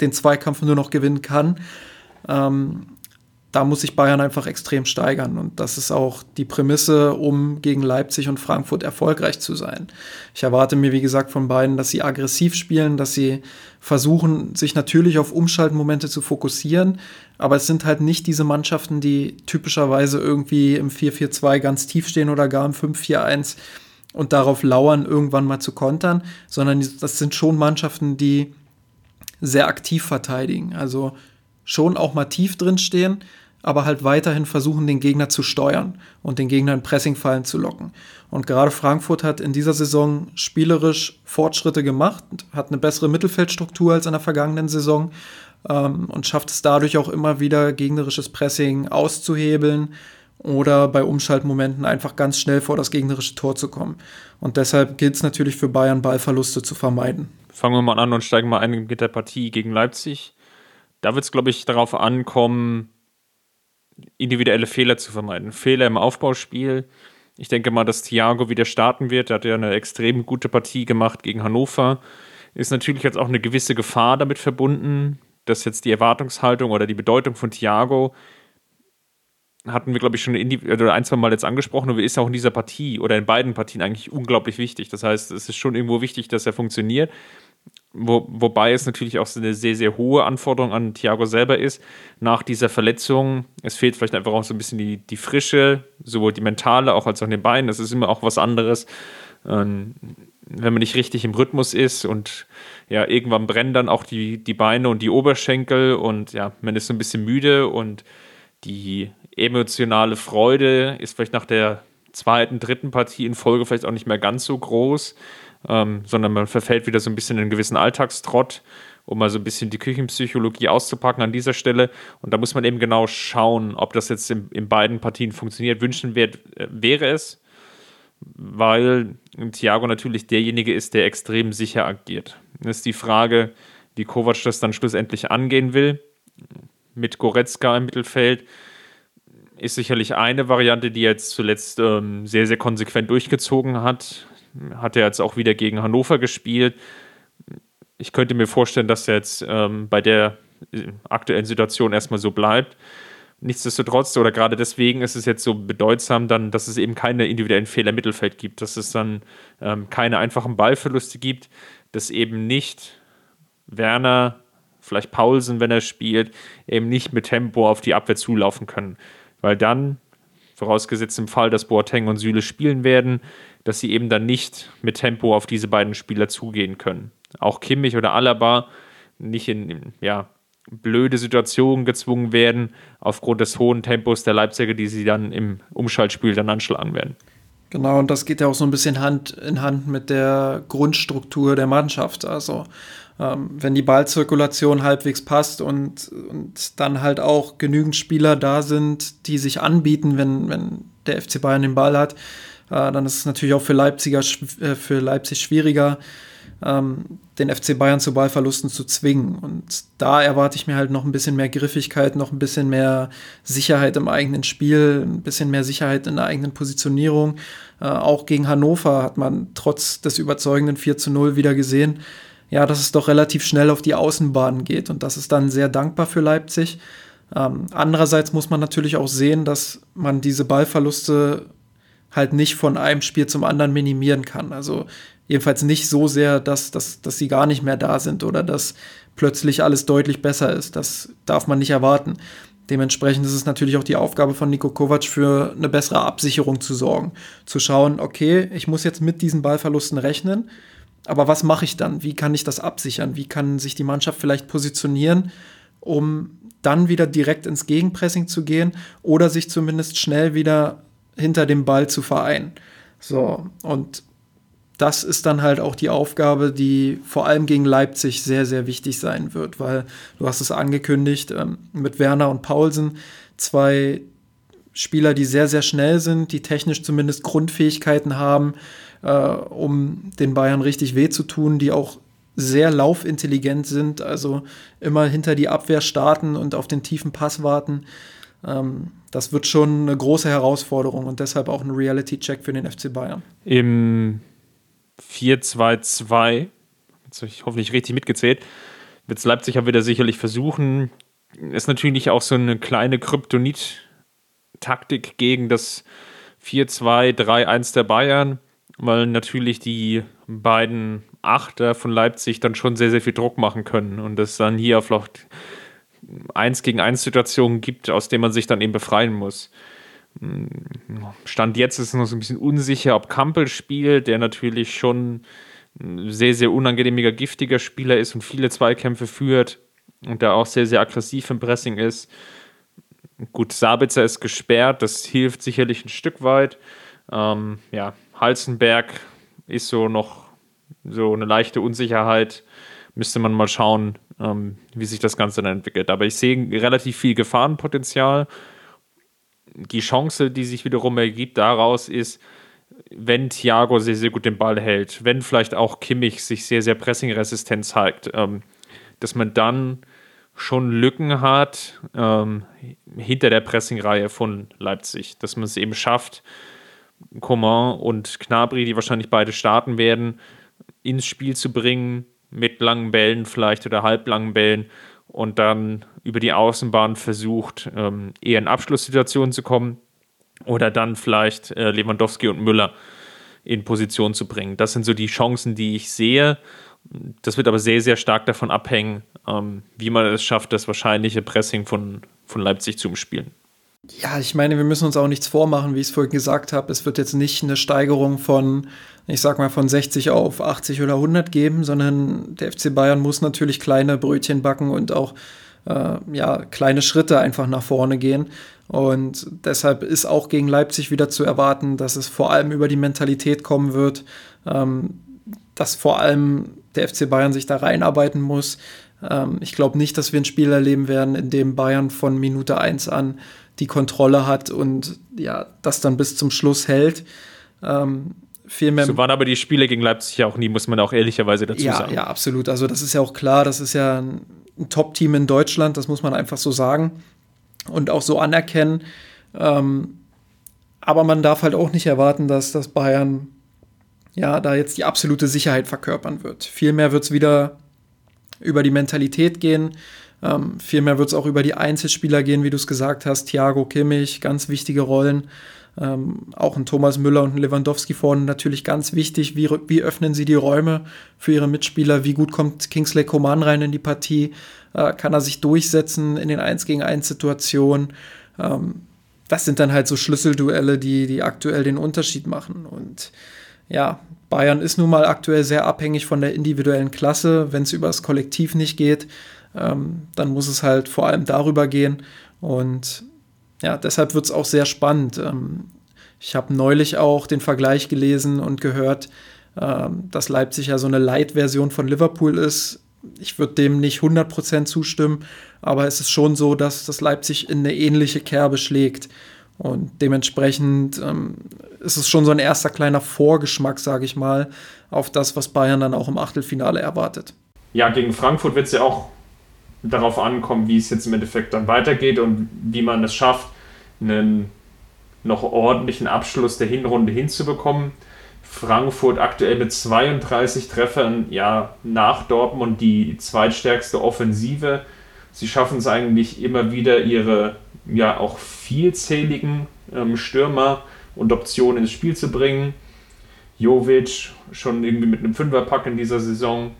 den Zweikampf nur noch gewinnen kann. Ähm, da muss sich Bayern einfach extrem steigern. Und das ist auch die Prämisse, um gegen Leipzig und Frankfurt erfolgreich zu sein. Ich erwarte mir, wie gesagt, von beiden, dass sie aggressiv spielen, dass sie versuchen, sich natürlich auf Umschaltmomente zu fokussieren. Aber es sind halt nicht diese Mannschaften, die typischerweise irgendwie im 4-4-2 ganz tief stehen oder gar im 5-4-1 und darauf lauern, irgendwann mal zu kontern, sondern das sind schon Mannschaften, die sehr aktiv verteidigen. Also schon auch mal tief drin stehen, aber halt weiterhin versuchen, den Gegner zu steuern und den Gegner in Pressingfallen zu locken. Und gerade Frankfurt hat in dieser Saison spielerisch Fortschritte gemacht, hat eine bessere Mittelfeldstruktur als in der vergangenen Saison ähm, und schafft es dadurch auch immer wieder, gegnerisches Pressing auszuhebeln oder bei Umschaltmomenten einfach ganz schnell vor das gegnerische Tor zu kommen. Und deshalb gilt es natürlich für Bayern, Ballverluste zu vermeiden. Fangen wir mal an und steigen mal ein mit der Partie gegen Leipzig da wird es, glaube ich, darauf ankommen, individuelle Fehler zu vermeiden. Fehler im Aufbauspiel. Ich denke mal, dass Thiago wieder starten wird. Er hat ja eine extrem gute Partie gemacht gegen Hannover. Ist natürlich jetzt auch eine gewisse Gefahr damit verbunden, dass jetzt die Erwartungshaltung oder die Bedeutung von Thiago hatten wir, glaube ich, schon oder ein, zwei Mal jetzt angesprochen und ist auch in dieser Partie oder in beiden Partien eigentlich unglaublich wichtig. Das heißt, es ist schon irgendwo wichtig, dass er funktioniert. Wo, wobei es natürlich auch eine sehr, sehr hohe Anforderung an Thiago selber ist. Nach dieser Verletzung, es fehlt vielleicht einfach auch so ein bisschen die, die Frische, sowohl die mentale auch als auch in den Beinen. Das ist immer auch was anderes. Ähm, wenn man nicht richtig im Rhythmus ist und ja, irgendwann brennen dann auch die, die Beine und die Oberschenkel und ja, man ist so ein bisschen müde und die emotionale Freude ist vielleicht nach der zweiten, dritten Partie in Folge vielleicht auch nicht mehr ganz so groß ähm, sondern man verfällt wieder so ein bisschen in einen gewissen Alltagstrott, um mal so ein bisschen die Küchenpsychologie auszupacken an dieser Stelle. Und da muss man eben genau schauen, ob das jetzt in, in beiden Partien funktioniert. Wünschenswert äh, wäre es, weil Thiago natürlich derjenige ist, der extrem sicher agiert. Das ist die Frage, wie Kovac das dann schlussendlich angehen will. Mit Goretzka im Mittelfeld ist sicherlich eine Variante, die jetzt zuletzt ähm, sehr, sehr konsequent durchgezogen hat hat er jetzt auch wieder gegen Hannover gespielt. Ich könnte mir vorstellen, dass er jetzt ähm, bei der äh, aktuellen Situation erstmal so bleibt. Nichtsdestotrotz oder gerade deswegen ist es jetzt so bedeutsam dann, dass es eben keine individuellen Fehler im Mittelfeld gibt, dass es dann ähm, keine einfachen Ballverluste gibt, dass eben nicht Werner, vielleicht Paulsen, wenn er spielt, eben nicht mit Tempo auf die Abwehr zulaufen können. Weil dann, vorausgesetzt im Fall, dass Boateng und Süle spielen werden, dass sie eben dann nicht mit Tempo auf diese beiden Spieler zugehen können. Auch Kimmich oder Alaba nicht in, ja, blöde Situationen gezwungen werden, aufgrund des hohen Tempos der Leipziger, die sie dann im Umschaltspiel dann anschlagen werden. Genau, und das geht ja auch so ein bisschen Hand in Hand mit der Grundstruktur der Mannschaft. Also ähm, wenn die Ballzirkulation halbwegs passt und, und dann halt auch genügend Spieler da sind, die sich anbieten, wenn, wenn der FC Bayern den Ball hat, dann ist es natürlich auch für, Leipziger, äh, für Leipzig schwieriger, ähm, den FC Bayern zu Ballverlusten zu zwingen. Und da erwarte ich mir halt noch ein bisschen mehr Griffigkeit, noch ein bisschen mehr Sicherheit im eigenen Spiel, ein bisschen mehr Sicherheit in der eigenen Positionierung. Äh, auch gegen Hannover hat man trotz des überzeugenden 4 zu 0 wieder gesehen, ja, dass es doch relativ schnell auf die Außenbahn geht. Und das ist dann sehr dankbar für Leipzig. Ähm, andererseits muss man natürlich auch sehen, dass man diese Ballverluste halt nicht von einem Spiel zum anderen minimieren kann. Also Jedenfalls nicht so sehr, dass, dass, dass sie gar nicht mehr da sind oder dass plötzlich alles deutlich besser ist. Das darf man nicht erwarten. Dementsprechend ist es natürlich auch die Aufgabe von Nico Kovac für eine bessere Absicherung zu sorgen. Zu schauen, okay, ich muss jetzt mit diesen Ballverlusten rechnen, aber was mache ich dann? Wie kann ich das absichern? Wie kann sich die Mannschaft vielleicht positionieren, um dann wieder direkt ins Gegenpressing zu gehen oder sich zumindest schnell wieder hinter dem Ball zu vereinen? So, und das ist dann halt auch die Aufgabe, die vor allem gegen Leipzig sehr, sehr wichtig sein wird, weil du hast es angekündigt, ähm, mit Werner und Paulsen, zwei Spieler, die sehr, sehr schnell sind, die technisch zumindest Grundfähigkeiten haben, äh, um den Bayern richtig weh zu tun, die auch sehr laufintelligent sind, also immer hinter die Abwehr starten und auf den tiefen Pass warten. Ähm, das wird schon eine große Herausforderung und deshalb auch ein Reality-Check für den FC Bayern. Im 4-2-2, jetzt habe ich hoffentlich richtig mitgezählt, wird es Leipzig ja wieder sicherlich versuchen. Ist natürlich auch so eine kleine Kryptonit-Taktik gegen das 4-2-3-1 der Bayern, weil natürlich die beiden Achter von Leipzig dann schon sehr, sehr viel Druck machen können und es dann hier vielleicht 1 gegen 1 Situationen gibt, aus denen man sich dann eben befreien muss. Stand jetzt ist es noch so ein bisschen unsicher, ob Kampel spielt, der natürlich schon ein sehr, sehr unangenehmiger, giftiger Spieler ist und viele Zweikämpfe führt und der auch sehr, sehr aggressiv im Pressing ist. Gut, Sabitzer ist gesperrt, das hilft sicherlich ein Stück weit. Ähm, ja, Halzenberg ist so noch so eine leichte Unsicherheit. Müsste man mal schauen, ähm, wie sich das Ganze dann entwickelt. Aber ich sehe relativ viel Gefahrenpotenzial die Chance, die sich wiederum ergibt daraus, ist, wenn Thiago sehr, sehr gut den Ball hält, wenn vielleicht auch Kimmich sich sehr, sehr pressingresistent zeigt, ähm, dass man dann schon Lücken hat ähm, hinter der Pressingreihe von Leipzig, dass man es eben schafft, Coman und Knabri, die wahrscheinlich beide starten werden, ins Spiel zu bringen, mit langen Bällen vielleicht oder halblangen Bällen und dann über die Außenbahn versucht, ähm, eher in Abschlusssituationen zu kommen oder dann vielleicht äh, Lewandowski und Müller in Position zu bringen. Das sind so die Chancen, die ich sehe. Das wird aber sehr, sehr stark davon abhängen, ähm, wie man es schafft, das wahrscheinliche Pressing von, von Leipzig zu umspielen. Ja, ich meine, wir müssen uns auch nichts vormachen, wie ich es vorhin gesagt habe. Es wird jetzt nicht eine Steigerung von, ich sag mal, von 60 auf 80 oder 100 geben, sondern der FC Bayern muss natürlich kleine Brötchen backen und auch äh, ja, kleine Schritte einfach nach vorne gehen. Und deshalb ist auch gegen Leipzig wieder zu erwarten, dass es vor allem über die Mentalität kommen wird, ähm, dass vor allem der FC Bayern sich da reinarbeiten muss. Ähm, ich glaube nicht, dass wir ein Spiel erleben werden, in dem Bayern von Minute 1 an die Kontrolle hat und ja, das dann bis zum Schluss hält. Ähm, viel so waren aber die Spiele gegen Leipzig ja auch nie, muss man auch ehrlicherweise dazu ja, sagen. Ja, absolut. Also das ist ja auch klar, das ist ja ein, ein Top-Team in Deutschland, das muss man einfach so sagen und auch so anerkennen. Ähm, aber man darf halt auch nicht erwarten, dass das Bayern ja da jetzt die absolute Sicherheit verkörpern wird. Vielmehr wird es wieder über die Mentalität gehen. Ähm, vielmehr wird es auch über die Einzelspieler gehen, wie du es gesagt hast. Thiago Kimmich, ganz wichtige Rollen. Ähm, auch ein Thomas Müller und ein Lewandowski vorne natürlich ganz wichtig. Wie, wie öffnen sie die Räume für ihre Mitspieler? Wie gut kommt Kingsley Coman rein in die Partie? Äh, kann er sich durchsetzen in den 1 gegen 1 Situationen? Ähm, das sind dann halt so Schlüsselduelle, die, die aktuell den Unterschied machen. Und ja, Bayern ist nun mal aktuell sehr abhängig von der individuellen Klasse. Wenn es über das Kollektiv nicht geht, ähm, dann muss es halt vor allem darüber gehen. Und ja, deshalb wird es auch sehr spannend. Ähm, ich habe neulich auch den Vergleich gelesen und gehört, ähm, dass Leipzig ja so eine Light-Version von Liverpool ist. Ich würde dem nicht 100% zustimmen, aber es ist schon so, dass das Leipzig in eine ähnliche Kerbe schlägt. Und dementsprechend ähm, ist es schon so ein erster kleiner Vorgeschmack, sage ich mal, auf das, was Bayern dann auch im Achtelfinale erwartet. Ja, gegen Frankfurt wird es ja auch darauf ankommen, wie es jetzt im Endeffekt dann weitergeht und wie man es schafft, einen noch ordentlichen Abschluss der Hinrunde hinzubekommen. Frankfurt aktuell mit 32 Treffern, ja, nach Dortmund die zweitstärkste Offensive. Sie schaffen es eigentlich immer wieder, ihre ja auch vielzähligen ähm, Stürmer und Optionen ins Spiel zu bringen. Jovic schon irgendwie mit einem Fünferpack in dieser Saison.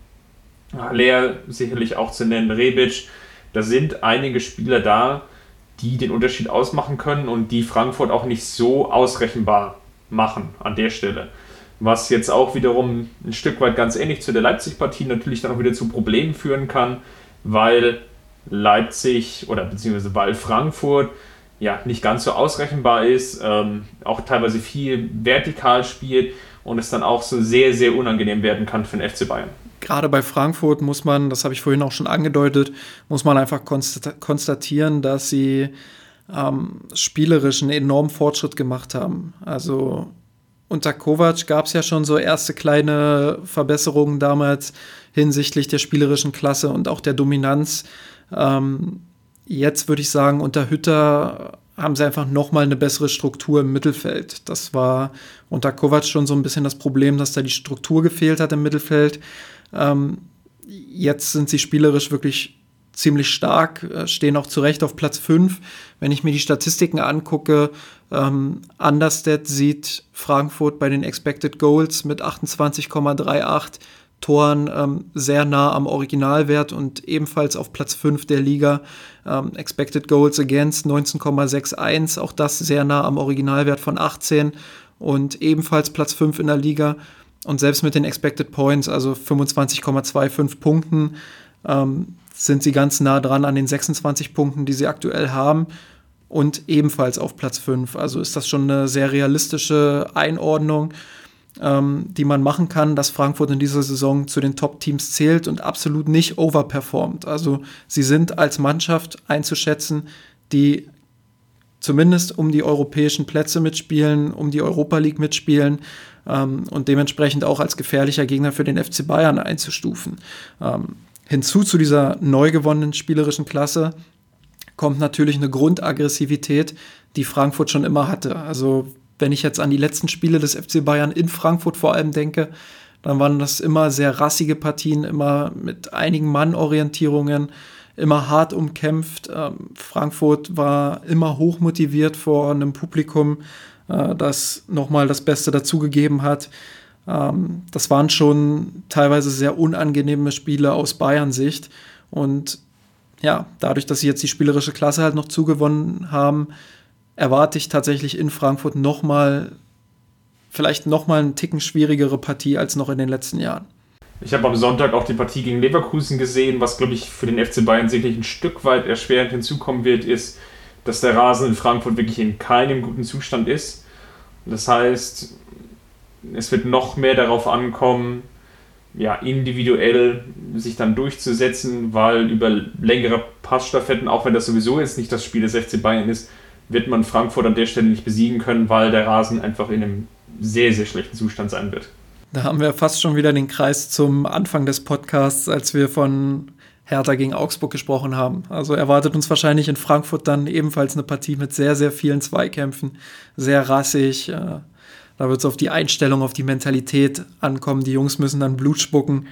Haller sicherlich auch zu nennen, Rebic. Da sind einige Spieler da, die den Unterschied ausmachen können und die Frankfurt auch nicht so ausrechenbar machen an der Stelle. Was jetzt auch wiederum ein Stück weit ganz ähnlich zu der Leipzig-Partie natürlich dann auch wieder zu Problemen führen kann, weil Leipzig oder beziehungsweise weil Frankfurt ja nicht ganz so ausrechenbar ist, ähm, auch teilweise viel vertikal spielt und es dann auch so sehr, sehr unangenehm werden kann für den FC Bayern gerade bei Frankfurt muss man, das habe ich vorhin auch schon angedeutet, muss man einfach konstatieren, dass sie ähm, spielerisch einen enormen Fortschritt gemacht haben. Also unter Kovac gab es ja schon so erste kleine Verbesserungen damals hinsichtlich der spielerischen Klasse und auch der Dominanz. Ähm, jetzt würde ich sagen, unter Hütter haben sie einfach nochmal eine bessere Struktur im Mittelfeld. Das war unter Kovac schon so ein bisschen das Problem, dass da die Struktur gefehlt hat im Mittelfeld. Ähm, jetzt sind sie spielerisch wirklich ziemlich stark, äh, stehen auch zu Recht auf Platz 5. Wenn ich mir die Statistiken angucke, ähm, Understat sieht Frankfurt bei den Expected Goals mit 28,38 Toren ähm, sehr nah am Originalwert und ebenfalls auf Platz 5 der Liga. Ähm, Expected Goals Against 19,61, auch das sehr nah am Originalwert von 18 und ebenfalls Platz 5 in der Liga. Und selbst mit den Expected Points, also 25,25 Punkten, ähm, sind sie ganz nah dran an den 26 Punkten, die sie aktuell haben. Und ebenfalls auf Platz 5. Also ist das schon eine sehr realistische Einordnung, ähm, die man machen kann, dass Frankfurt in dieser Saison zu den Top-Teams zählt und absolut nicht overperformt. Also sie sind als Mannschaft einzuschätzen, die zumindest um die europäischen Plätze mitspielen, um die Europa League mitspielen ähm, und dementsprechend auch als gefährlicher Gegner für den FC Bayern einzustufen. Ähm, hinzu zu dieser neu gewonnenen spielerischen Klasse kommt natürlich eine Grundaggressivität, die Frankfurt schon immer hatte. Also wenn ich jetzt an die letzten Spiele des FC Bayern in Frankfurt vor allem denke, dann waren das immer sehr rassige Partien, immer mit einigen Mannorientierungen, immer hart umkämpft. Ähm, Frankfurt war immer hoch motiviert vor einem Publikum, äh, das nochmal das Beste dazugegeben hat. Ähm, das waren schon teilweise sehr unangenehme Spiele aus Bayern-Sicht. Und ja, dadurch, dass sie jetzt die spielerische Klasse halt noch zugewonnen haben, erwarte ich tatsächlich in Frankfurt nochmal, vielleicht nochmal einen Ticken schwierigere Partie als noch in den letzten Jahren. Ich habe am Sonntag auch die Partie gegen Leverkusen gesehen. Was, glaube ich, für den FC Bayern sicherlich ein Stück weit erschwerend hinzukommen wird, ist, dass der Rasen in Frankfurt wirklich in keinem guten Zustand ist. Das heißt, es wird noch mehr darauf ankommen, ja, individuell sich dann durchzusetzen, weil über längere Passstaffetten, auch wenn das sowieso jetzt nicht das Spiel des FC Bayern ist, wird man Frankfurt an der Stelle nicht besiegen können, weil der Rasen einfach in einem sehr, sehr schlechten Zustand sein wird. Da haben wir fast schon wieder den Kreis zum Anfang des Podcasts, als wir von Hertha gegen Augsburg gesprochen haben. Also erwartet uns wahrscheinlich in Frankfurt dann ebenfalls eine Partie mit sehr, sehr vielen Zweikämpfen, sehr rassig. Äh, da wird es auf die Einstellung, auf die Mentalität ankommen. Die Jungs müssen dann Blut spucken.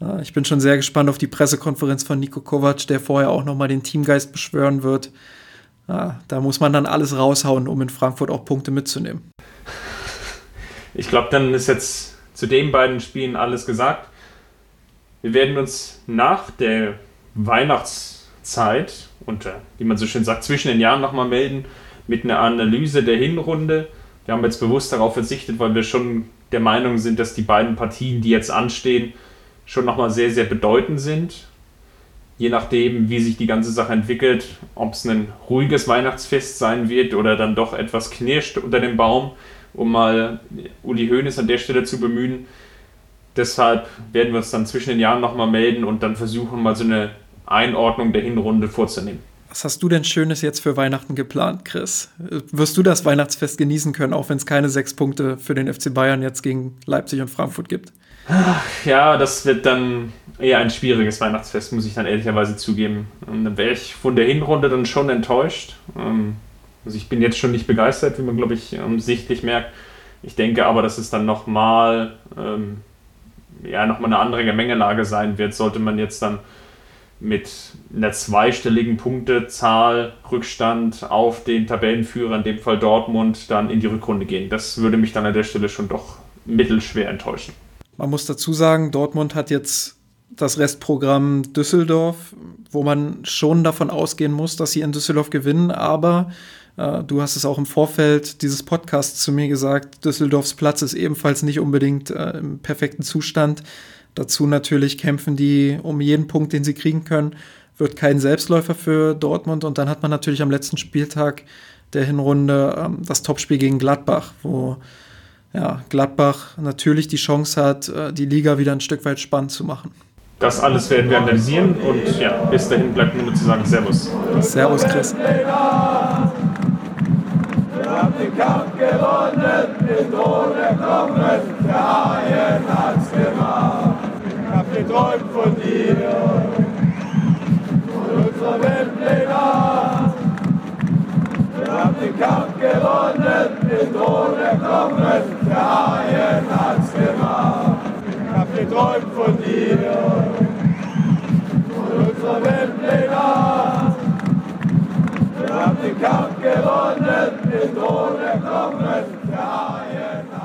Äh, ich bin schon sehr gespannt auf die Pressekonferenz von Nico Kovac, der vorher auch nochmal den Teamgeist beschwören wird. ja, da muss man dann alles raushauen, um in Frankfurt auch Punkte mitzunehmen. Ich glaube, dann ist jetzt zu den beiden Spielen alles gesagt. Wir werden uns nach der Weihnachtszeit und, wie man so schön sagt, zwischen den Jahren nochmal melden mit einer Analyse der Hinrunde. Wir haben jetzt bewusst darauf verzichtet, weil wir schon der Meinung sind, dass die beiden Partien, die jetzt anstehen, schon nochmal sehr, sehr bedeutend sind. Je nachdem, wie sich die ganze Sache entwickelt, ob es ein ruhiges Weihnachtsfest sein wird oder dann doch etwas knirscht unter dem Baum, um mal Uli Hoeneß an der Stelle zu bemühen. Deshalb werden wir uns dann zwischen den Jahren nochmal melden und dann versuchen, mal so eine Einordnung der Hinrunde vorzunehmen. Was hast du denn Schönes jetzt für Weihnachten geplant, Chris? Wirst du das Weihnachtsfest genießen können, auch wenn es keine sechs Punkte für den FC Bayern jetzt gegen Leipzig und Frankfurt gibt? Ja, das wird dann eher ein schwieriges Weihnachtsfest, muss ich dann ehrlicherweise zugeben. Und dann wäre ich von der Hinrunde dann schon enttäuscht. Ähm, also ich bin jetzt schon nicht begeistert, wie man, glaube ich, sichtlich merkt. Ich denke aber, dass es dann nochmal ähm, ja, noch eine andere Gemengelage sein wird, sollte man jetzt dann mit einer zweistelligen Punktezahl Rückstand auf den Tabellenführer, in dem Fall Dortmund, dann in die Rückrunde gehen. Das würde mich dann an der Stelle schon doch mittelschwer enttäuschen. Man muss dazu sagen, Dortmund hat jetzt das Restprogramm Düsseldorf, wo man schon davon ausgehen muss, dass sie in Düsseldorf gewinnen, aber du hast es auch im Vorfeld dieses Podcasts zu mir gesagt, Düsseldorfs Platz ist ebenfalls nicht unbedingt äh, im perfekten Zustand. Dazu natürlich kämpfen die um jeden Punkt, den sie kriegen können. Wird kein Selbstläufer für Dortmund. Und dann hat man natürlich am letzten Spieltag der Hinrunde ähm, das Topspiel gegen Gladbach, wo ja, Gladbach natürlich die Chance hat, äh, die Liga wieder ein Stück weit spannend zu machen. Das alles werden wir analysieren und ja, bis dahin bleibt nur zu sagen Servus. Servus, Chris. Gewonnen, den Thron erklommen, der Haien hat's gemacht geträumt von dir, von unserer Weltpläne. Wir haben den Kampf gewonnen, den Thron erklommen, der Haien hat's gemacht. Ich hab geträumt von dir, von unserer Weltpläne den Kampf gewonnen, den Tod erklommen, der Haie.